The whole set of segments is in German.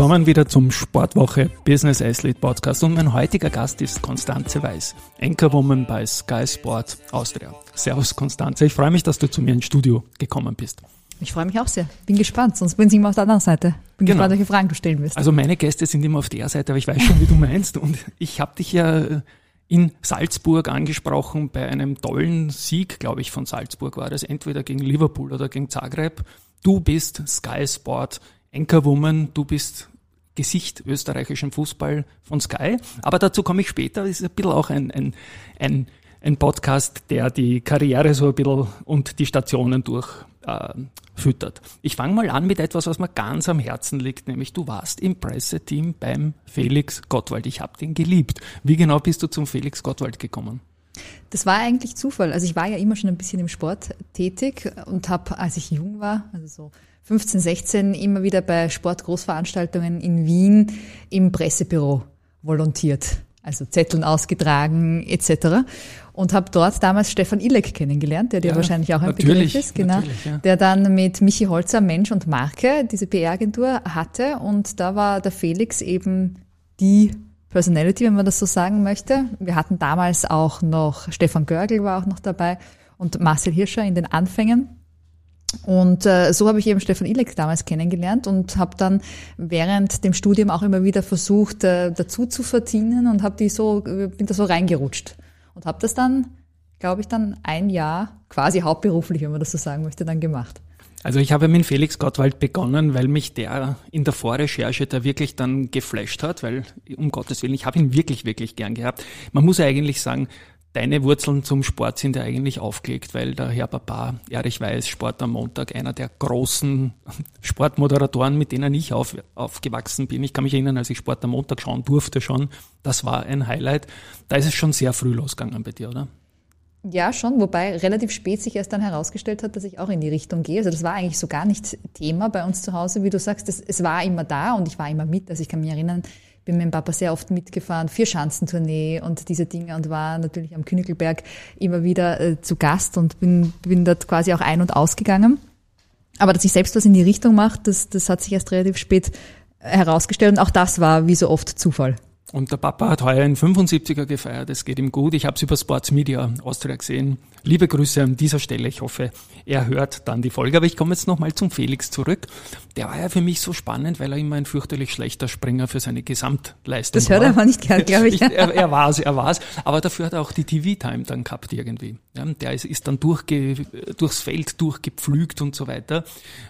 Willkommen wieder zum Sportwoche Business Athlete Podcast und mein heutiger Gast ist Konstanze Weiß, Anchorwoman bei Sky Sport Austria. Servus Konstanze, ich freue mich, dass du zu mir ins Studio gekommen bist. Ich freue mich auch sehr. Bin gespannt, sonst bin ich immer auf der anderen Seite. Bin genau. gespannt, welche Fragen du stellen wirst. Also meine Gäste sind immer auf der Seite, aber ich weiß schon, wie du meinst und ich habe dich ja in Salzburg angesprochen bei einem tollen Sieg, glaube ich, von Salzburg war das, entweder gegen Liverpool oder gegen Zagreb. Du bist Sky Sport Anchorwoman, du bist Gesicht österreichischen Fußball von Sky. Aber dazu komme ich später. Das ist ein bisschen auch ein, ein, ein, ein Podcast, der die Karriere so ein bisschen und die Stationen durchfüttert. Äh, ich fange mal an mit etwas, was mir ganz am Herzen liegt, nämlich du warst im Presseteam beim Felix Gottwald. Ich habe den geliebt. Wie genau bist du zum Felix Gottwald gekommen? Das war eigentlich Zufall. Also ich war ja immer schon ein bisschen im Sport tätig und habe, als ich jung war, also so 15, 16 immer wieder bei Sportgroßveranstaltungen in Wien im Pressebüro volontiert. Also Zetteln ausgetragen etc. Und habe dort damals Stefan Ilek kennengelernt, der dir ja, wahrscheinlich auch ein Begriff ist, genau, ja. der dann mit Michi Holzer Mensch und Marke diese PR-Agentur hatte. Und da war der Felix eben die Personality, wenn man das so sagen möchte. Wir hatten damals auch noch, Stefan Görgel war auch noch dabei und Marcel Hirscher in den Anfängen. Und äh, so habe ich eben Stefan Ilek damals kennengelernt und habe dann während dem Studium auch immer wieder versucht, äh, dazu zu verdienen und habe die so bin da so reingerutscht und habe das dann, glaube ich, dann ein Jahr quasi hauptberuflich, wenn man das so sagen möchte, dann gemacht. Also ich habe mit Felix Gottwald begonnen, weil mich der in der Vorrecherche da wirklich dann geflasht hat, weil um Gottes Willen, ich habe ihn wirklich, wirklich gern gehabt. Man muss eigentlich sagen, Deine Wurzeln zum Sport sind ja eigentlich aufgelegt, weil der Herr Papa, Erich Weiß, Sport am Montag, einer der großen Sportmoderatoren, mit denen ich auf, aufgewachsen bin. Ich kann mich erinnern, als ich Sport am Montag schauen durfte schon, das war ein Highlight. Da ist es schon sehr früh losgegangen bei dir, oder? Ja, schon, wobei relativ spät sich erst dann herausgestellt hat, dass ich auch in die Richtung gehe. Also das war eigentlich so gar nicht Thema bei uns zu Hause, wie du sagst. Es, es war immer da und ich war immer mit. Also ich kann mich erinnern, bin mit dem Papa sehr oft mitgefahren, vier Schanzentournee und diese Dinge und war natürlich am Königelberg immer wieder äh, zu Gast und bin, bin dort quasi auch ein- und ausgegangen. Aber dass ich selbst was in die Richtung mache, das, das hat sich erst relativ spät herausgestellt und auch das war wie so oft Zufall. Und der Papa hat heuer einen 75er gefeiert. Es geht ihm gut. Ich habe es über Sports Media Austria gesehen. Liebe Grüße an dieser Stelle. Ich hoffe, er hört dann die Folge. Aber ich komme jetzt nochmal zum Felix zurück. Der war ja für mich so spannend, weil er immer ein fürchterlich schlechter Springer für seine Gesamtleistung war. Das hört er aber nicht gern, glaube ich. ich. er, er war es, er war es. Aber dafür hat er auch die TV-Time dann gehabt irgendwie. Ja, der ist, ist dann durchge, durchs Feld durchgepflügt und so weiter.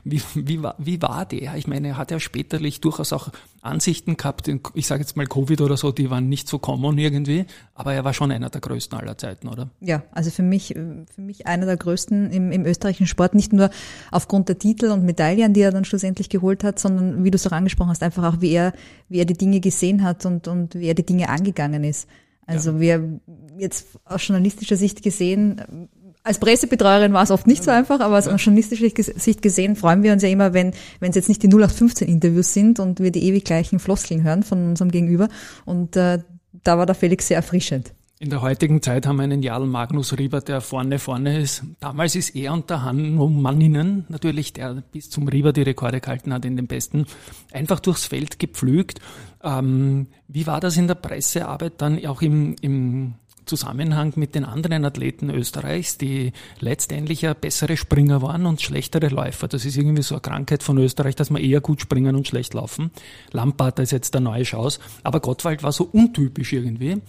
Wie, wie, war, wie war der? Ich meine, er hat ja späterlich durchaus auch Ansichten gehabt. Ich sage jetzt mal Covid oder so, die waren nicht so common irgendwie. Aber er war schon einer der größten aller Zeiten, oder? Ja, also für mich für mich einer der größten im, im österreichischen Sport, nicht nur aufgrund der Titel und Medaillen, die er dann schlussendlich geholt hat, sondern wie du es auch angesprochen hast, einfach auch wie er, wie er die Dinge gesehen hat und, und wie er die Dinge angegangen ist. Also ja. wir jetzt aus journalistischer Sicht gesehen, als Pressebetreuerin war es oft nicht so einfach, aber aus ja. journalistischer Sicht gesehen freuen wir uns ja immer, wenn wenn es jetzt nicht die 0815 Interviews sind und wir die ewig gleichen Floskeln hören von unserem Gegenüber. Und äh, da war der Felix sehr erfrischend. In der heutigen Zeit haben wir einen Jarl Magnus Rieber, der vorne vorne ist. Damals ist er und der Hanno Manninen, natürlich, der bis zum Rieber die Rekorde gehalten hat in den Besten, einfach durchs Feld gepflügt. Ähm, wie war das in der Pressearbeit dann auch im, im Zusammenhang mit den anderen Athleten Österreichs, die letztendlich ja bessere Springer waren und schlechtere Läufer. Das ist irgendwie so eine Krankheit von Österreich, dass wir eher gut springen und schlecht laufen. Lampard ist jetzt der neue Schaus, aber Gottwald war so untypisch irgendwie.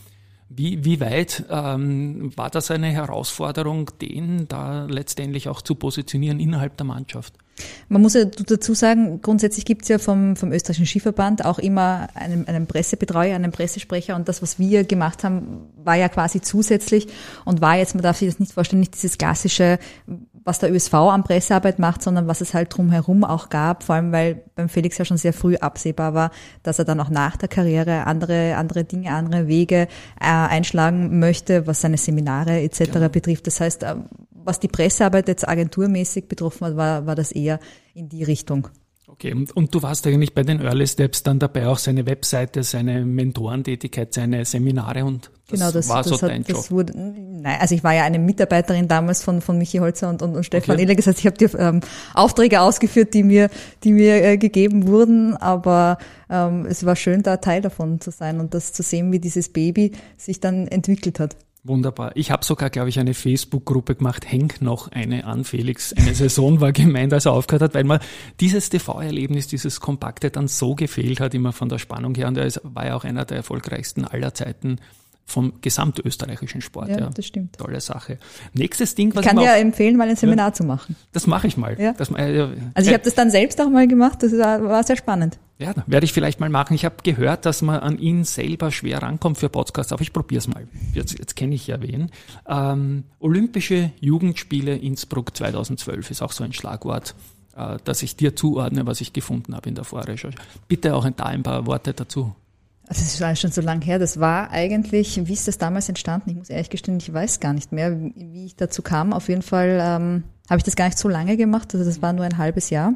Wie, wie weit ähm, war das eine Herausforderung, den da letztendlich auch zu positionieren innerhalb der Mannschaft? Man muss ja dazu sagen, grundsätzlich gibt es ja vom, vom österreichischen Skiverband auch immer einen, einen Pressebetreuer, einen Pressesprecher und das, was wir gemacht haben, war ja quasi zusätzlich und war jetzt, man darf sich das nicht vorstellen, nicht dieses klassische was der ÖSV an Pressearbeit macht, sondern was es halt drumherum auch gab, vor allem weil beim Felix ja schon sehr früh absehbar war, dass er dann auch nach der Karriere andere, andere Dinge, andere Wege äh, einschlagen möchte, was seine Seminare etc. Genau. betrifft. Das heißt, äh, was die Pressearbeit jetzt agenturmäßig betroffen hat, war, war das eher in die Richtung. Okay, und, und du warst eigentlich bei den Early Steps dann dabei, auch seine Webseite, seine Mentorentätigkeit, seine Seminare und das genau, das, war das so hat, dein das Job. Wurde, nein, also ich war ja eine Mitarbeiterin damals von, von Michi Holzer und, und, und Stefan okay. Ehler. Das heißt, ich habe die ähm, Aufträge ausgeführt, die mir, die mir äh, gegeben wurden, aber ähm, es war schön, da Teil davon zu sein und das zu sehen, wie dieses Baby sich dann entwickelt hat. Wunderbar. Ich habe sogar, glaube ich, eine Facebook-Gruppe gemacht, häng noch eine an, Felix. Eine Saison war gemeint, als er aufgehört hat, weil mir dieses TV-Erlebnis, dieses Kompakte dann so gefehlt hat, immer von der Spannung her. Und er war ja auch einer der erfolgreichsten aller Zeiten vom gesamtösterreichischen Sport. Ja, ja, das stimmt. Tolle Sache. Nächstes Ding, was ich kann dir empfehlen, mal ein Seminar ja, zu machen. Das mache ich mal. Ja. Das, äh, also ich äh, habe das dann selbst auch mal gemacht. Das war, sehr spannend. Ja, werde ich vielleicht mal machen. Ich habe gehört, dass man an ihn selber schwer rankommt für Podcasts, aber ich probiere es mal. Jetzt, jetzt kenne ich ja wen. Ähm, Olympische Jugendspiele Innsbruck 2012 ist auch so ein Schlagwort, äh, das ich dir zuordne, was ich gefunden habe in der Vorrecherche. Bitte auch da ein paar Worte dazu. Also das ist schon so lang her. Das war eigentlich, wie ist das damals entstanden? Ich muss ehrlich gestehen, ich weiß gar nicht mehr, wie ich dazu kam. Auf jeden Fall ähm, habe ich das gar nicht so lange gemacht. Also das war nur ein halbes Jahr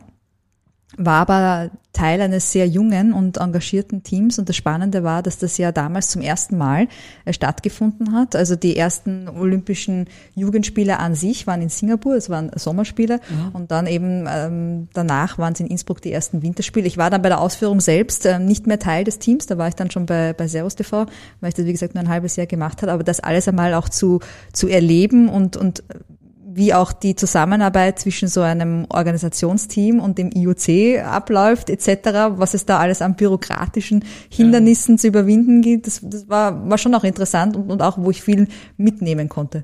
war aber Teil eines sehr jungen und engagierten Teams und das Spannende war, dass das ja damals zum ersten Mal äh, stattgefunden hat. Also die ersten Olympischen Jugendspiele an sich waren in Singapur, es waren Sommerspiele mhm. und dann eben ähm, danach waren es in Innsbruck die ersten Winterspiele. Ich war dann bei der Ausführung selbst äh, nicht mehr Teil des Teams, da war ich dann schon bei, bei Servus TV, weil ich das wie gesagt nur ein halbes Jahr gemacht habe, aber das alles einmal auch zu, zu erleben und, und wie auch die Zusammenarbeit zwischen so einem Organisationsteam und dem IOC abläuft etc., was es da alles an bürokratischen Hindernissen ja. zu überwinden gibt, das, das war, war schon auch interessant und, und auch, wo ich viel mitnehmen konnte.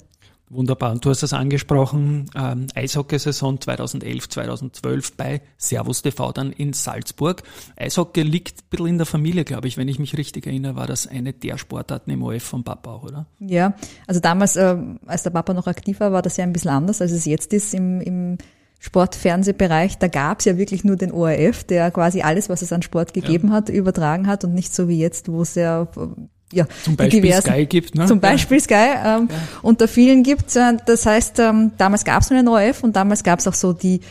Wunderbar. Und du hast es angesprochen, ähm, Eishockeysaison 2011, 2012 bei Servus TV dann in Salzburg. Eishockey liegt ein bisschen in der Familie, glaube ich. Wenn ich mich richtig erinnere, war das eine der Sportarten im OF vom Papa auch, oder? Ja, also damals, äh, als der Papa noch aktiv war, war das ja ein bisschen anders, als es jetzt ist im, im Sportfernsehbereich. Da gab es ja wirklich nur den ORF, der quasi alles, was es an Sport gegeben ja. hat, übertragen hat und nicht so wie jetzt, wo es ja ja, zum Beispiel diversen, Sky gibt, ne? Zum Beispiel ja. Sky ähm, ja. unter vielen gibt. Äh, das heißt, ähm, damals gab es nur den ORF und damals gab es auch so die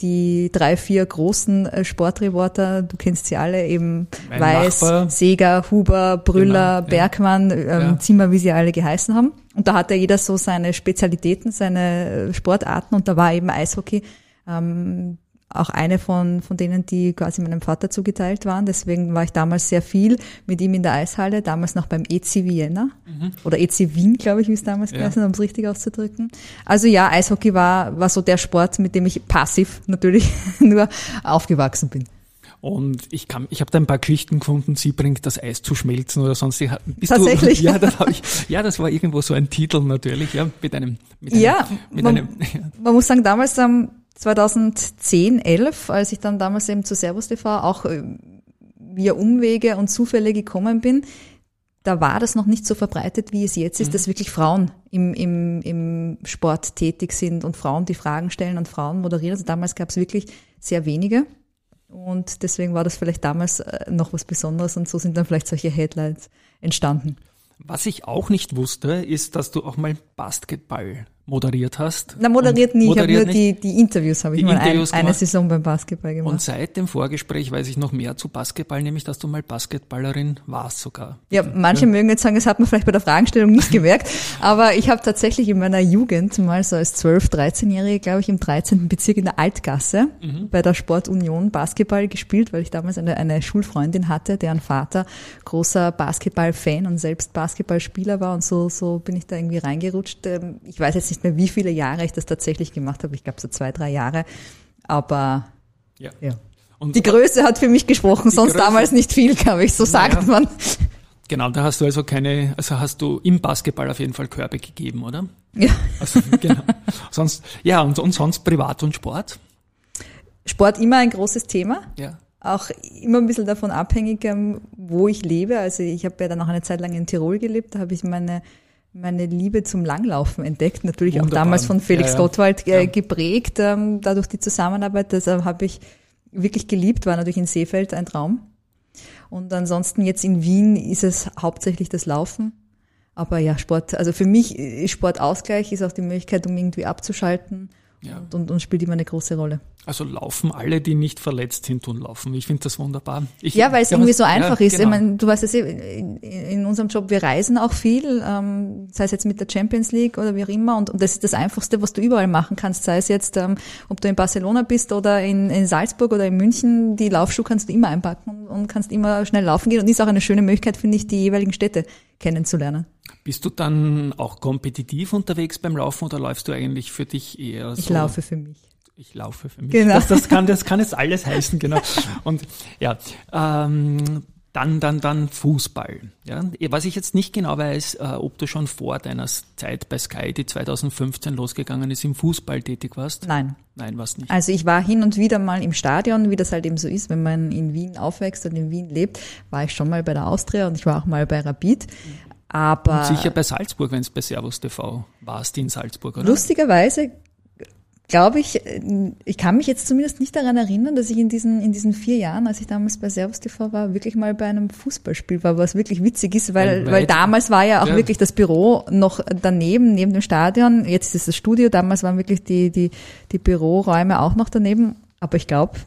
die drei, vier großen äh, Sportreporter, du kennst sie alle, eben mein Weiß, Nachbar. Seger, Huber, Brüller, genau, Bergmann, ähm, ja. Zimmer, wie sie alle geheißen haben. Und da hatte jeder so seine Spezialitäten, seine äh, Sportarten und da war eben Eishockey ähm, auch eine von, von denen, die quasi meinem Vater zugeteilt waren. Deswegen war ich damals sehr viel mit ihm in der Eishalle, damals noch beim EC Vienna mhm. oder EC Wien, glaube ich, wie es damals ja. geheißen um es richtig auszudrücken. Also ja, Eishockey war, war so der Sport, mit dem ich passiv natürlich nur aufgewachsen bin. Und ich kann, ich habe da ein paar Geschichten gefunden, sie bringt das Eis zu schmelzen oder sonst. Bist Tatsächlich? Du, ja, das hab ich, ja, das war irgendwo so ein Titel natürlich, ja, mit einem, mit einem, ja, mit man, einem, ja. man muss sagen, damals ähm, 2010, 11, als ich dann damals eben zu Servus TV auch äh, via Umwege und Zufälle gekommen bin, da war das noch nicht so verbreitet, wie es jetzt ist, mhm. dass wirklich Frauen im, im, im Sport tätig sind und Frauen die Fragen stellen und Frauen moderieren. Also damals gab es wirklich sehr wenige. Und deswegen war das vielleicht damals äh, noch was Besonderes und so sind dann vielleicht solche Headlines entstanden. Was ich auch nicht wusste, ist, dass du auch mal Basketball moderiert hast. Na, moderiert nie, moderiert ich habe nur die, die Interviews habe ich mal ein, eine Saison beim Basketball gemacht. Und seit dem Vorgespräch weiß ich noch mehr zu Basketball, nämlich dass du mal Basketballerin warst sogar. Ja, manche ja. mögen jetzt sagen, das hat man vielleicht bei der Fragestellung nicht gemerkt, aber ich habe tatsächlich in meiner Jugend mal so als 12, 13-Jährige, glaube ich, im 13. Bezirk in der Altgasse mhm. bei der Sportunion Basketball gespielt, weil ich damals eine, eine Schulfreundin hatte, deren Vater großer Basketball-Fan und selbst Basketballspieler war und so, so bin ich da irgendwie reingerutscht. Ähm, ich weiß jetzt nicht nicht mehr, wie viele Jahre ich das tatsächlich gemacht habe. Ich glaube so zwei, drei Jahre. Aber ja. ja. Und die Größe hat für mich gesprochen, sonst Größe, damals nicht viel, glaube ich, so sagt ja. man. Genau, da hast du also keine, also hast du im Basketball auf jeden Fall Körbe gegeben, oder? Ja. Also, genau. sonst, ja, und, und sonst Privat und Sport? Sport immer ein großes Thema. Ja. Auch immer ein bisschen davon abhängig, ähm, wo ich lebe. Also ich habe ja dann auch eine Zeit lang in Tirol gelebt, da habe ich meine meine Liebe zum Langlaufen entdeckt, natürlich Wunderbar. auch damals von Felix ja, ja. Gottwald äh, ja. geprägt, ähm, dadurch die Zusammenarbeit, das äh, habe ich wirklich geliebt, war natürlich in Seefeld ein Traum. Und ansonsten jetzt in Wien ist es hauptsächlich das Laufen. Aber ja, Sport, also für mich ist Sportausgleich, ist auch die Möglichkeit, um irgendwie abzuschalten ja. und, und, und spielt immer eine große Rolle. Also laufen alle, die nicht verletzt sind, tun laufen. Ich finde das wunderbar. Ich, ja, weil es irgendwie so einfach ja, ist. Genau. Ich meine, du weißt es in, in unserem Job, wir reisen auch viel, ähm, sei es jetzt mit der Champions League oder wie auch immer. Und, und das ist das Einfachste, was du überall machen kannst. Sei es jetzt, ähm, ob du in Barcelona bist oder in, in Salzburg oder in München, die Laufschuhe kannst du immer einpacken und kannst immer schnell laufen gehen. Und ist auch eine schöne Möglichkeit, finde ich, die jeweiligen Städte kennenzulernen. Bist du dann auch kompetitiv unterwegs beim Laufen oder läufst du eigentlich für dich eher so? Ich laufe für mich ich laufe für mich. Genau. Das, das, kann, das kann jetzt alles heißen, genau. Und ja, ähm, dann, dann, dann Fußball. Ja, was ich jetzt nicht genau weiß, äh, ob du schon vor deiner Zeit bei Sky, die 2015 losgegangen ist, im Fußball tätig warst? Nein. Nein, was nicht. Also ich war hin und wieder mal im Stadion, wie das halt eben so ist, wenn man in Wien aufwächst und in Wien lebt, war ich schon mal bei der Austria und ich war auch mal bei Rapid. Aber und sicher bei Salzburg, wenn es bei Servus TV warst in Salzburg, oder? Lustigerweise glaube ich, ich kann mich jetzt zumindest nicht daran erinnern, dass ich in diesen, in diesen vier Jahren, als ich damals bei Servus TV war, wirklich mal bei einem Fußballspiel war, was wirklich witzig ist, weil, weil damals war ja auch ja. wirklich das Büro noch daneben, neben dem Stadion. Jetzt ist es das Studio. Damals waren wirklich die, die, die Büroräume auch noch daneben. Aber ich glaube,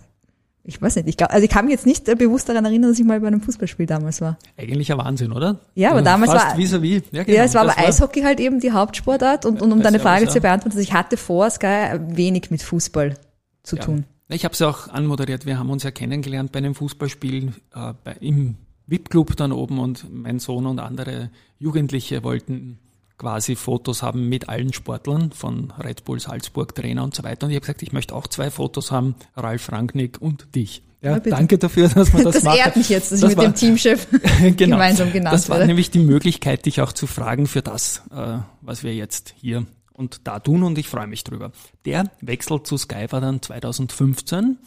ich weiß nicht, ich glaube, also ich kann mich jetzt nicht bewusst daran erinnern, dass ich mal bei einem Fußballspiel damals war. Eigentlich ein Wahnsinn, oder? Ja, aber also damals war vis-à-vis. Ja, genau, ja, es war aber Eishockey halt eben die Hauptsportart und, und um deine Frage zu beantworten, also ich hatte vor Sky wenig mit Fußball zu ja. tun. Ich habe es auch anmoderiert. Wir haben uns ja kennengelernt bei einem Fußballspiel äh, bei, im VIP-Club dann oben und mein Sohn und andere Jugendliche wollten quasi Fotos haben mit allen Sportlern von Red Bull Salzburg, Trainer und so weiter. Und ich habe gesagt, ich möchte auch zwei Fotos haben, Ralf Rangnick und dich. Ja, danke dafür, dass man das, das macht. Das ehrt mich jetzt, dass das ich mit war, dem Teamchef genau, gemeinsam genannt Das war werde. nämlich die Möglichkeit, dich auch zu fragen für das, äh, was wir jetzt hier und da tun und ich freue mich drüber. Der Wechsel zu Sky war dann 2015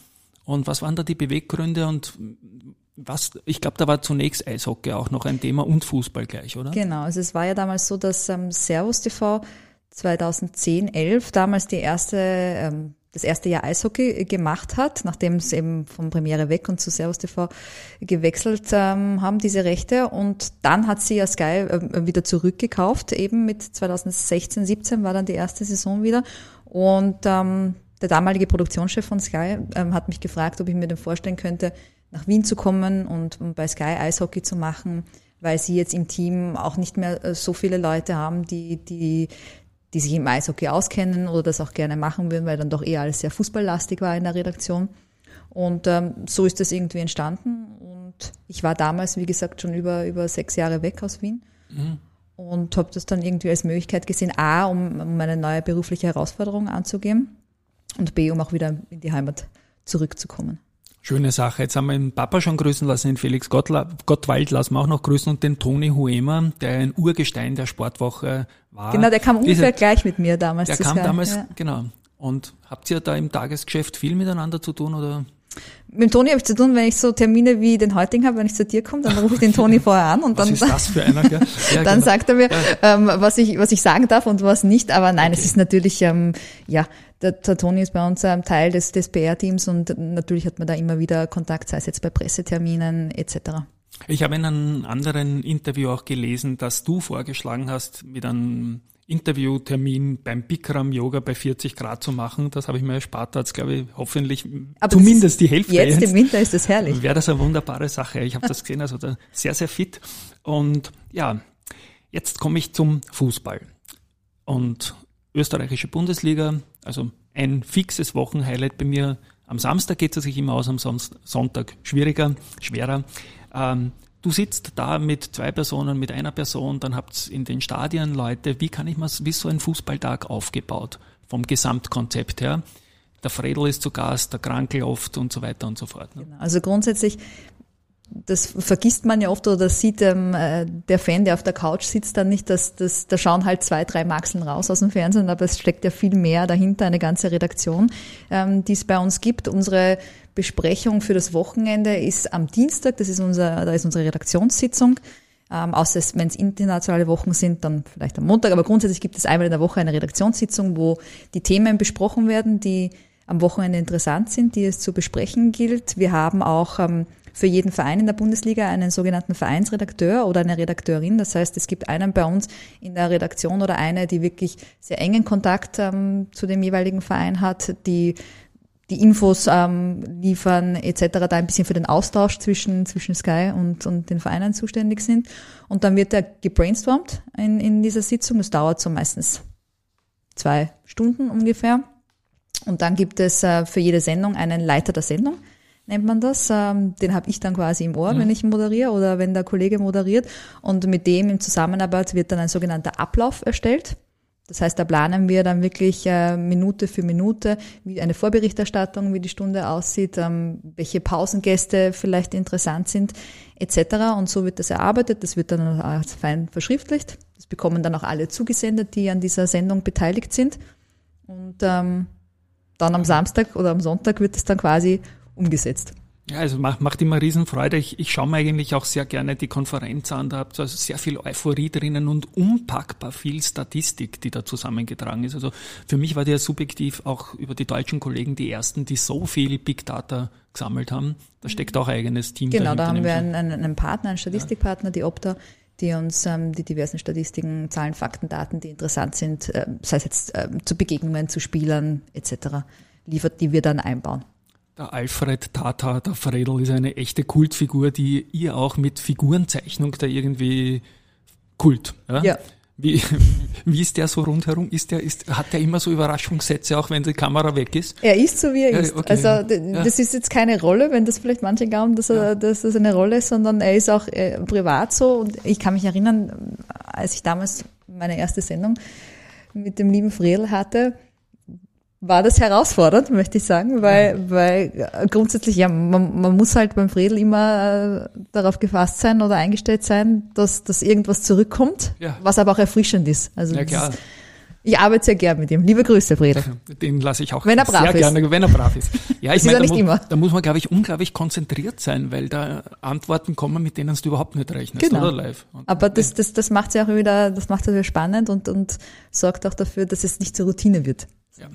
und was waren da die Beweggründe und was, ich glaube, da war zunächst Eishockey auch noch ein Thema und Fußball gleich, oder? Genau, also es war ja damals so, dass ähm, Servus TV 2010, 11 damals die erste, ähm, das erste Jahr Eishockey gemacht hat, nachdem es eben vom Premiere weg und zu Servus TV gewechselt ähm, haben, diese Rechte. Und dann hat sie ja Sky äh, wieder zurückgekauft, eben mit 2016, 17 war dann die erste Saison wieder. Und ähm, der damalige Produktionschef von Sky ähm, hat mich gefragt, ob ich mir denn vorstellen könnte, nach Wien zu kommen und, und bei Sky Eishockey zu machen, weil sie jetzt im Team auch nicht mehr äh, so viele Leute haben, die, die, die sich im Eishockey auskennen oder das auch gerne machen würden, weil dann doch eher alles sehr fußballlastig war in der Redaktion. Und ähm, so ist das irgendwie entstanden. Und ich war damals, wie gesagt, schon über, über sechs Jahre weg aus Wien. Mhm. Und habe das dann irgendwie als Möglichkeit gesehen, A, um, um eine neue berufliche Herausforderung anzugehen und B, um auch wieder in die Heimat zurückzukommen. Schöne Sache. Jetzt haben wir den Papa schon grüßen lassen, den Felix Gottla Gottwald lassen wir auch noch grüßen und den Toni Huemer, der ein Urgestein der Sportwoche war. Genau, der kam ungefähr Diese, gleich mit mir damals. Der kam Jahr. damals, ja. genau. Und habt ihr da im Tagesgeschäft viel miteinander zu tun oder? Mit dem Toni habe ich zu tun, wenn ich so Termine wie den heutigen habe, wenn ich zu dir komme, dann rufe ich den Toni vorher an und was dann, ist das für einer, ja, dann genau. sagt er mir, ähm, was ich was ich sagen darf und was nicht. Aber nein, okay. es ist natürlich ähm, ja der, der Toni ist bei uns ein Teil des, des PR-Teams und natürlich hat man da immer wieder Kontakt, sei es jetzt bei Presseterminen etc. Ich habe in einem anderen Interview auch gelesen, dass du vorgeschlagen hast, mit einem Interviewtermin beim Bikram Yoga bei 40 Grad zu machen. Das habe ich mir erspart, da glaube ich hoffentlich Aber zumindest die Hälfte. Jetzt im Winter ist das herrlich. Wäre das eine wunderbare Sache. Ich habe das gesehen, also sehr, sehr fit. Und ja, jetzt komme ich zum Fußball. Und österreichische Bundesliga, also ein fixes Wochenhighlight bei mir. Am Samstag geht es sich immer aus, am Sonntag schwieriger, schwerer. Ähm, du sitzt da mit zwei Personen, mit einer Person, dann habt ihr in den Stadien Leute. Wie kann ich mir, wie so ein Fußballtag aufgebaut? Vom Gesamtkonzept her. Der Fredel ist zu Gast, der Krankel oft und so weiter und so fort. Ne? Genau. Also grundsätzlich das vergisst man ja oft oder das sieht ähm, äh, der Fan, der auf der Couch sitzt, dann nicht, dass das, da schauen halt zwei, drei Maxeln raus aus dem Fernsehen, aber es steckt ja viel mehr dahinter, eine ganze Redaktion, ähm, die es bei uns gibt. Unsere Besprechung für das Wochenende ist am Dienstag, das ist unser, da ist unsere Redaktionssitzung. Ähm, außer wenn es internationale Wochen sind, dann vielleicht am Montag. Aber grundsätzlich gibt es einmal in der Woche eine Redaktionssitzung, wo die Themen besprochen werden, die am Wochenende interessant sind, die es zu besprechen gilt. Wir haben auch ähm, für jeden Verein in der Bundesliga einen sogenannten Vereinsredakteur oder eine Redakteurin. Das heißt, es gibt einen bei uns in der Redaktion oder eine, die wirklich sehr engen Kontakt ähm, zu dem jeweiligen Verein hat, die die Infos ähm, liefern etc., da ein bisschen für den Austausch zwischen, zwischen Sky und, und den Vereinen zuständig sind. Und dann wird da gebrainstormt in, in dieser Sitzung. Es dauert so meistens zwei Stunden ungefähr. Und dann gibt es äh, für jede Sendung einen Leiter der Sendung, nennt man das. Ähm, den habe ich dann quasi im Ohr, mhm. wenn ich moderiere oder wenn der Kollege moderiert. Und mit dem in Zusammenarbeit wird dann ein sogenannter Ablauf erstellt. Das heißt, da planen wir dann wirklich äh, Minute für Minute, wie eine Vorberichterstattung, wie die Stunde aussieht, ähm, welche Pausengäste vielleicht interessant sind, etc. Und so wird das erarbeitet. Das wird dann als fein verschriftlicht. Das bekommen dann auch alle zugesendet, die an dieser Sendung beteiligt sind. Und ähm, dann am Samstag oder am Sonntag wird es dann quasi umgesetzt. Ja, also macht, macht immer Riesenfreude. Ich, ich schaue mir eigentlich auch sehr gerne die Konferenz an. Da habt ihr also sehr viel Euphorie drinnen und unpackbar viel Statistik, die da zusammengetragen ist. Also für mich war der subjektiv auch über die deutschen Kollegen die ersten, die so viel Big Data gesammelt haben. Da steckt auch eigenes Team Genau, da haben wir einen, einen Partner, einen Statistikpartner, die Opta, die uns ähm, die diversen Statistiken, Zahlen, Fakten, Daten, die interessant sind, äh, sei es jetzt äh, zu Begegnungen, zu Spielern etc., liefert, die wir dann einbauen. Der Alfred Tata, der Fredel, ist eine echte Kultfigur, die ihr auch mit Figurenzeichnung da irgendwie Kult. Ja. ja. Wie, wie ist der so rundherum? Ist der, ist, hat der immer so Überraschungssätze, auch wenn die Kamera weg ist? Er ist so, wie er ja, ist. Okay. Also ja. das ist jetzt keine Rolle, wenn das vielleicht manche glauben, dass, er, dass das eine Rolle ist, sondern er ist auch äh, privat so. Und ich kann mich erinnern, als ich damals meine erste Sendung mit dem lieben Fredel hatte, war das herausfordernd, möchte ich sagen, weil, ja. weil grundsätzlich, ja, man, man muss halt beim Fredel immer äh, darauf gefasst sein oder eingestellt sein, dass, dass irgendwas zurückkommt, ja. was aber auch erfrischend ist. Also ja, klar. Ist, ich arbeite sehr gern mit ihm. Liebe Grüße, Fredel. Den lasse ich auch wenn er brav sehr ist. gerne, wenn er brav ist. Ja, ich meine, da, muss, immer. da muss man, glaube ich, unglaublich konzentriert sein, weil da Antworten kommen, mit denen du überhaupt nicht rechnest, genau. oder live. Und aber das, das, das macht es ja auch wieder, das macht es wieder spannend und, und sorgt auch dafür, dass es nicht zur Routine wird. Ja.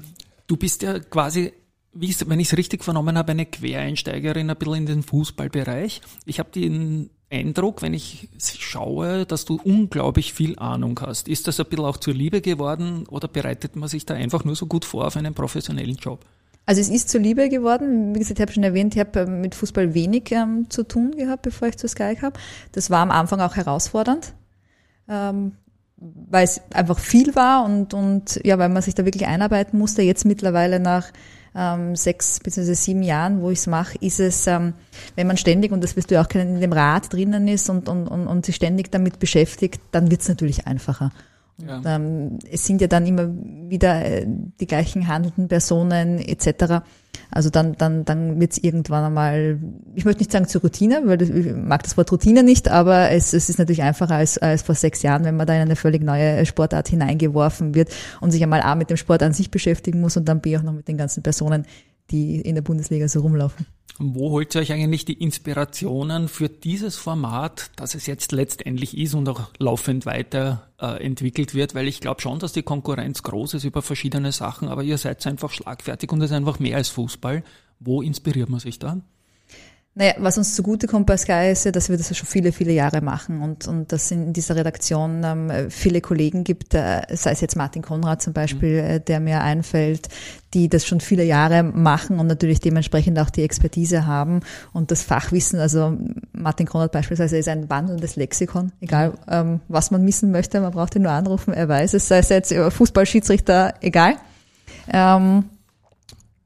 Du bist ja quasi, wenn ich es richtig vernommen habe, eine Quereinsteigerin ein bisschen in den Fußballbereich. Ich habe den Eindruck, wenn ich schaue, dass du unglaublich viel Ahnung hast. Ist das ein bisschen auch zur Liebe geworden oder bereitet man sich da einfach nur so gut vor auf einen professionellen Job? Also es ist zur Liebe geworden. Wie gesagt, ich habe schon erwähnt, ich habe ähm, mit Fußball wenig ähm, zu tun gehabt, bevor ich zu Sky kam. Das war am Anfang auch herausfordernd. Ähm, weil es einfach viel war und, und ja, weil man sich da wirklich einarbeiten musste. Jetzt mittlerweile nach ähm, sechs bzw. sieben Jahren, wo ich es mache, ist es, ähm, wenn man ständig, und das wirst du ja auch kennen, in dem Rad drinnen ist und, und, und, und sich ständig damit beschäftigt, dann wird es natürlich einfacher. Und, ähm, es sind ja dann immer wieder äh, die gleichen handelnden Personen etc. Also dann, dann, dann wird es irgendwann einmal, ich möchte nicht sagen zur Routine, weil ich mag das Wort Routine nicht, aber es, es ist natürlich einfacher als, als vor sechs Jahren, wenn man da in eine völlig neue Sportart hineingeworfen wird und sich einmal A mit dem Sport an sich beschäftigen muss und dann B auch noch mit den ganzen Personen, die in der Bundesliga so rumlaufen. Wo holt ihr euch eigentlich die Inspirationen für dieses Format, das es jetzt letztendlich ist und auch laufend weiter äh, wird? Weil ich glaube schon, dass die Konkurrenz groß ist über verschiedene Sachen, aber ihr seid einfach schlagfertig und es ist einfach mehr als Fußball. Wo inspiriert man sich da? Naja, was uns zugutekommt bei Sky ist ja, dass wir das schon viele, viele Jahre machen und, und dass in dieser Redaktion ähm, viele Kollegen gibt, äh, sei es jetzt Martin Konrad zum Beispiel, mhm. äh, der mir einfällt, die das schon viele Jahre machen und natürlich dementsprechend auch die Expertise haben und das Fachwissen. Also Martin Konrad beispielsweise ist ein wandelndes Lexikon, egal mhm. ähm, was man wissen möchte, man braucht ihn nur anrufen, er weiß es, sei es jetzt Fußballschiedsrichter, egal. Ähm,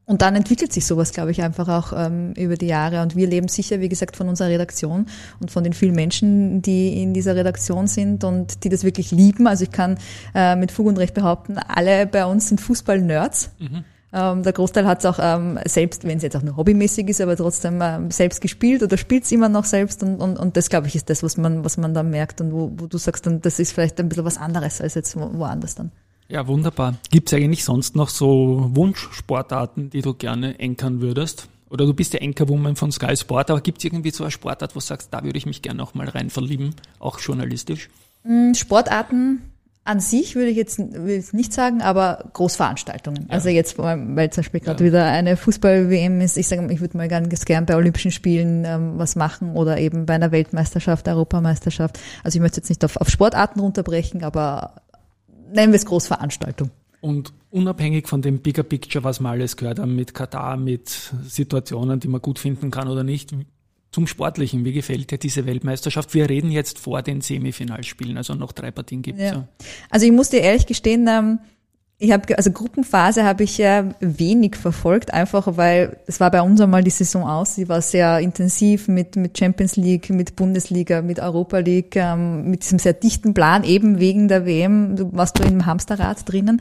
und dann entwickelt sich sowas, glaube ich, einfach auch ähm, über die Jahre. Und wir leben sicher, wie gesagt, von unserer Redaktion und von den vielen Menschen, die in dieser Redaktion sind und die das wirklich lieben. Also ich kann äh, mit Fug und Recht behaupten, alle bei uns sind Fußball-Nerds. Mhm. Ähm, der Großteil hat es auch ähm, selbst, wenn es jetzt auch nur hobbymäßig ist, aber trotzdem ähm, selbst gespielt oder spielt es immer noch selbst. Und, und, und das, glaube ich, ist das, was man, was man da merkt und wo, wo du sagst, dann, das ist vielleicht ein bisschen was anderes als jetzt woanders dann. Ja, wunderbar. Gibt es eigentlich sonst noch so Wunschsportarten, die du gerne enkern würdest? oder du bist ja Anchorwoman von Sky Sport, aber gibt es irgendwie so eine Sportart, wo du sagst, da würde ich mich gerne noch mal rein verlieben, auch journalistisch? Mm, Sportarten an sich würde ich jetzt will ich nicht sagen, aber Großveranstaltungen. Ja. Also jetzt, weil zum Beispiel gerade ja. wieder eine Fußball-WM ist, ich sage, ich würde mal ganz gern bei Olympischen Spielen ähm, was machen oder eben bei einer Weltmeisterschaft, Europameisterschaft. Also ich möchte jetzt nicht auf, auf Sportarten runterbrechen, aber nennen wir es Großveranstaltung. Und unabhängig von dem Bigger Picture, was wir alles gehört haben mit Katar, mit Situationen, die man gut finden kann oder nicht, zum Sportlichen, wie gefällt dir diese Weltmeisterschaft? Wir reden jetzt vor den Semifinalspielen, also noch drei Partien gibt es. Ja. Also ich muss dir ehrlich gestehen, ähm, ich habe also Gruppenphase habe ich ja wenig verfolgt, einfach weil es war bei uns einmal die Saison aus. Sie war sehr intensiv mit mit Champions League, mit Bundesliga, mit Europa League, ähm, mit diesem sehr dichten Plan eben wegen der WM. Du warst du im Hamsterrad drinnen.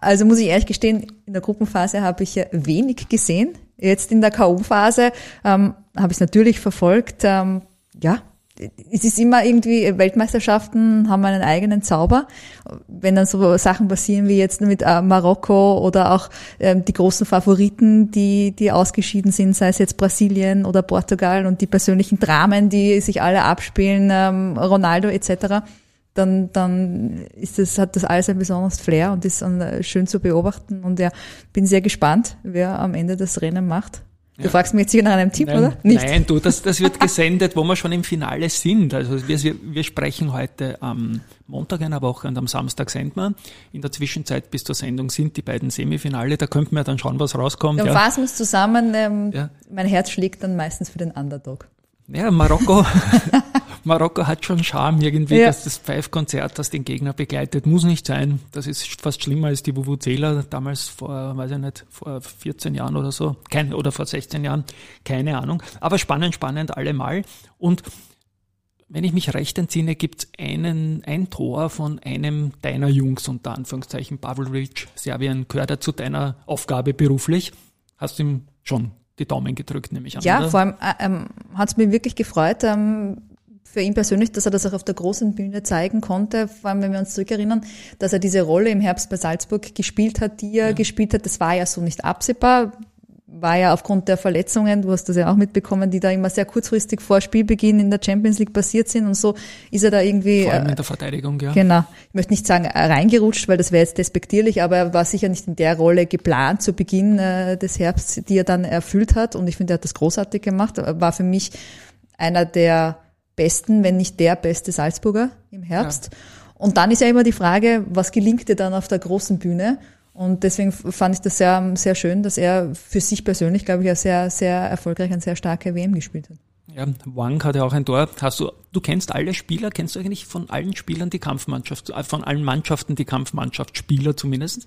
Also muss ich ehrlich gestehen, in der Gruppenphase habe ich ja wenig gesehen. Jetzt in der KO-Phase ähm, habe ich es natürlich verfolgt. Ähm, ja, es ist immer irgendwie, Weltmeisterschaften haben einen eigenen Zauber. Wenn dann so Sachen passieren wie jetzt mit äh, Marokko oder auch ähm, die großen Favoriten, die, die ausgeschieden sind, sei es jetzt Brasilien oder Portugal und die persönlichen Dramen, die sich alle abspielen, ähm, Ronaldo etc., dann, dann ist das, hat das alles ein besonderes Flair und ist äh, schön zu beobachten. Und ja, bin sehr gespannt, wer am Ende das Rennen macht. Du ja. fragst mich jetzt hier nach einem Tipp, nein, oder? Nicht. Nein, du, das, das wird gesendet, wo wir schon im Finale sind. Also wir, wir sprechen heute am Montag einer Woche und am Samstag senden wir. In der Zwischenzeit bis zur Sendung sind die beiden Semifinale. Da könnten wir dann schauen, was rauskommt. Dann ja. fassen wir es zusammen. Ähm, ja. Mein Herz schlägt dann meistens für den Underdog. Ja, Marokko, Marokko hat schon Charme irgendwie, ja. dass das Pfeifkonzert, das den Gegner begleitet, muss nicht sein. Das ist fast schlimmer als die Vuvuzela damals vor, weiß ich nicht, vor 14 Jahren oder so, kein, oder vor 16 Jahren, keine Ahnung. Aber spannend, spannend allemal. Und wenn ich mich recht entsinne, gibt's einen, ein Tor von einem deiner Jungs, unter Anführungszeichen, Pavlovic, Serbien, gehört er zu deiner Aufgabe beruflich? Hast du ihm schon die Daumen gedrückt, nehme ich an. Ja, oder? vor allem äh, ähm, hat es mich wirklich gefreut, ähm, für ihn persönlich, dass er das auch auf der großen Bühne zeigen konnte, vor allem wenn wir uns zurückerinnern, dass er diese Rolle im Herbst bei Salzburg gespielt hat, die er ja. gespielt hat. Das war ja so nicht absehbar war ja aufgrund der Verletzungen, du hast das ja auch mitbekommen, die da immer sehr kurzfristig vor Spielbeginn in der Champions League passiert sind und so ist er da irgendwie. Vor allem in der Verteidigung, ja. Genau. Ich möchte nicht sagen reingerutscht, weil das wäre jetzt despektierlich, aber er war sicher nicht in der Rolle geplant zu Beginn äh, des Herbsts, die er dann erfüllt hat und ich finde, er hat das großartig gemacht. War für mich einer der besten, wenn nicht der beste Salzburger im Herbst. Ja. Und dann ist ja immer die Frage, was gelingt dir dann auf der großen Bühne? Und deswegen fand ich das sehr, sehr schön, dass er für sich persönlich, glaube ich, ja sehr, sehr erfolgreich und sehr starke WM gespielt hat. Ja, Wang hat ja auch ein Tor. Hast du, du kennst alle Spieler, kennst du eigentlich von allen Spielern die Kampfmannschaft, äh, von allen Mannschaften die Kampfmannschaft, Spieler zumindest?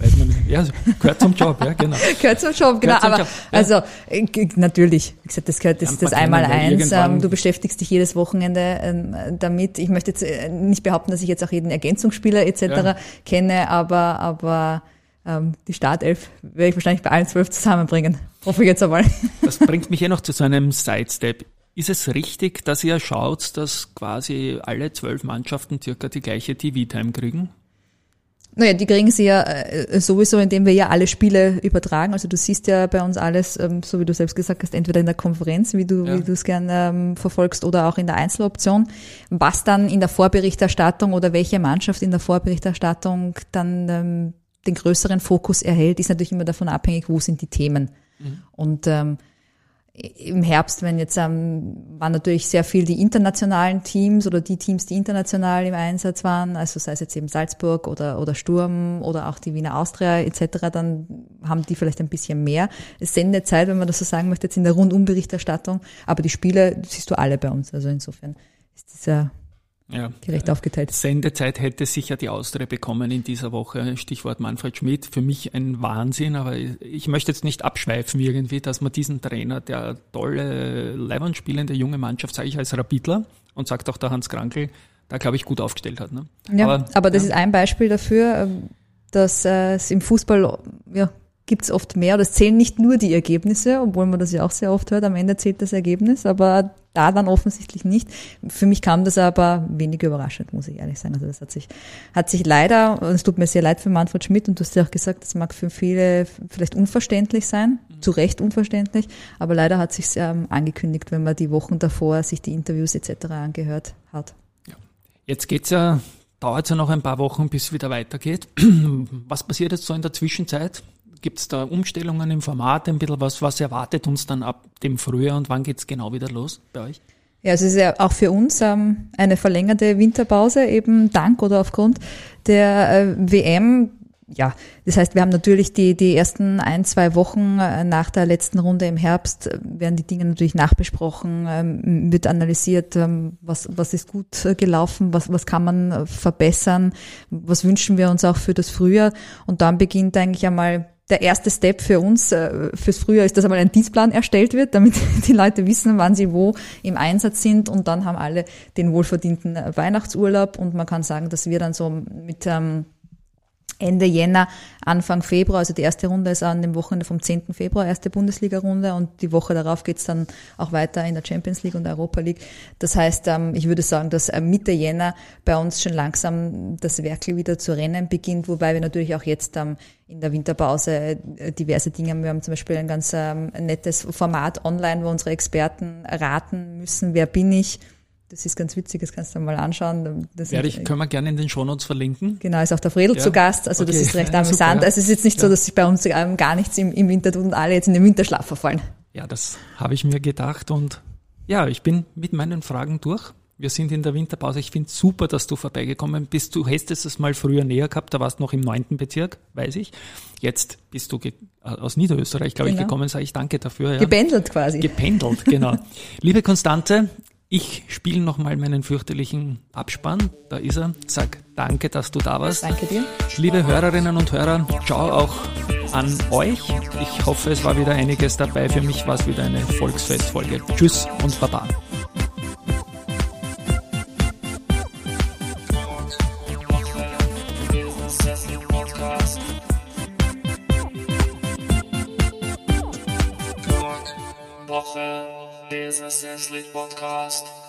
Weiß man nicht. Ja, gehört zum Job, ja, genau. gehört zum Job, genau. Zum aber Job, ja. also äh, natürlich, wie gesagt, das gehört das, das einmal eins. Ähm, du beschäftigst dich jedes Wochenende ähm, damit. Ich möchte jetzt äh, nicht behaupten, dass ich jetzt auch jeden Ergänzungsspieler etc. Ja. kenne, aber aber ähm, die Startelf werde ich wahrscheinlich bei allen zwölf zusammenbringen. Hoffe ich jetzt einmal. Das bringt mich ja noch zu so einem Sidestep. Ist es richtig, dass ihr schaut, dass quasi alle zwölf Mannschaften circa die gleiche TV-Time kriegen? Naja, die kriegen sie ja äh, sowieso, indem wir ja alle Spiele übertragen. Also du siehst ja bei uns alles, ähm, so wie du selbst gesagt hast, entweder in der Konferenz, wie du ja. wie du es gern ähm, verfolgst, oder auch in der Einzeloption. Was dann in der Vorberichterstattung oder welche Mannschaft in der Vorberichterstattung dann ähm, den größeren Fokus erhält, ist natürlich immer davon abhängig, wo sind die Themen. Mhm. Und ähm, im Herbst, wenn jetzt ähm, waren natürlich sehr viel die internationalen Teams oder die Teams, die international im Einsatz waren, also sei es jetzt eben Salzburg oder, oder Sturm oder auch die Wiener Austria etc., dann haben die vielleicht ein bisschen mehr Sendezeit, wenn man das so sagen möchte, jetzt in der Rundumberichterstattung. Aber die Spiele siehst du alle bei uns. Also insofern ist dieser ja. gerecht aufgeteilt. Sendezeit hätte sicher die Austria bekommen in dieser Woche. Stichwort Manfred Schmidt. Für mich ein Wahnsinn, aber ich möchte jetzt nicht abschweifen irgendwie, dass man diesen Trainer, der tolle Leiband spielende junge Mannschaft, sage ich als Rapidler und sagt auch der Hans Krankel, da glaube ich gut aufgestellt hat. Ne? Ja, aber, aber das ja. ist ein Beispiel dafür, ähm, dass äh, es im Fußball ja, gibt es oft mehr oder es zählen nicht nur die Ergebnisse, obwohl man das ja auch sehr oft hört, am Ende zählt das Ergebnis, aber da dann offensichtlich nicht. Für mich kam das aber wenig überraschend, muss ich ehrlich sagen. Also das hat sich, hat sich leider, und es tut mir sehr leid für Manfred Schmidt und du hast ja auch gesagt, das mag für viele vielleicht unverständlich sein. Mhm zu Recht unverständlich, aber leider hat sich ähm, angekündigt, wenn man die Wochen davor sich die Interviews etc. angehört hat. Ja. Jetzt geht's ja, dauert es ja noch ein paar Wochen, bis es wieder weitergeht. Was passiert jetzt so in der Zwischenzeit? Gibt es da Umstellungen im Format, ein bisschen was, was erwartet uns dann ab dem Frühjahr und wann geht's genau wieder los bei euch? Ja, es ist ja auch für uns ähm, eine verlängerte Winterpause, eben dank oder aufgrund der äh, WM. Ja, das heißt, wir haben natürlich die, die ersten ein, zwei Wochen äh, nach der letzten Runde im Herbst, äh, werden die Dinge natürlich nachbesprochen, ähm, wird analysiert, ähm, was, was ist gut äh, gelaufen, was, was kann man verbessern, was wünschen wir uns auch für das Frühjahr. Und dann beginnt eigentlich einmal der erste Step für uns äh, fürs Frühjahr ist, dass einmal ein Dienstplan erstellt wird, damit die Leute wissen, wann sie wo im Einsatz sind. Und dann haben alle den wohlverdienten Weihnachtsurlaub. Und man kann sagen, dass wir dann so mit ähm, Ende Jänner, Anfang Februar, also die erste Runde ist an dem Wochenende vom 10. Februar, erste Bundesliga-Runde und die Woche darauf geht's dann auch weiter in der Champions League und Europa League. Das heißt, ähm, ich würde sagen, dass äh, Mitte Jänner bei uns schon langsam das Werkel wieder zu rennen beginnt, wobei wir natürlich auch jetzt ähm, in der Winterpause äh, diverse Dinge haben. Wir haben zum Beispiel ein ganz ähm, nettes Format online, wo unsere Experten raten müssen, wer bin ich, das ist ganz witzig, das kannst du mal anschauen. Das Werde ich, können wir gerne in den Shownotes verlinken. Genau, ist auch der Fredel ja. zu Gast, also okay. das ist recht amüsant. Super, ja. Also es ist jetzt nicht ja. so, dass sich bei uns ähm, gar nichts im, im Winter tut und alle jetzt in den Winterschlaf verfallen. Ja, das habe ich mir gedacht und ja, ich bin mit meinen Fragen durch. Wir sind in der Winterpause. Ich finde super, dass du vorbeigekommen bist. Du hättest es mal früher näher gehabt, da warst du noch im neunten Bezirk, weiß ich. Jetzt bist du aus Niederösterreich, glaube genau. ich, gekommen, sage ich danke dafür. Ja. Gependelt quasi. Gependelt, genau. Liebe Konstante, ich spiele nochmal meinen fürchterlichen Abspann. Da ist er. Sag danke, dass du da warst. Danke dir. Liebe Hörerinnen und Hörer, ciao auch an euch. Ich hoffe, es war wieder einiges dabei. Für mich war es wieder eine Volksfestfolge. Tschüss und Baba. Woche. Business Esslich Podcast.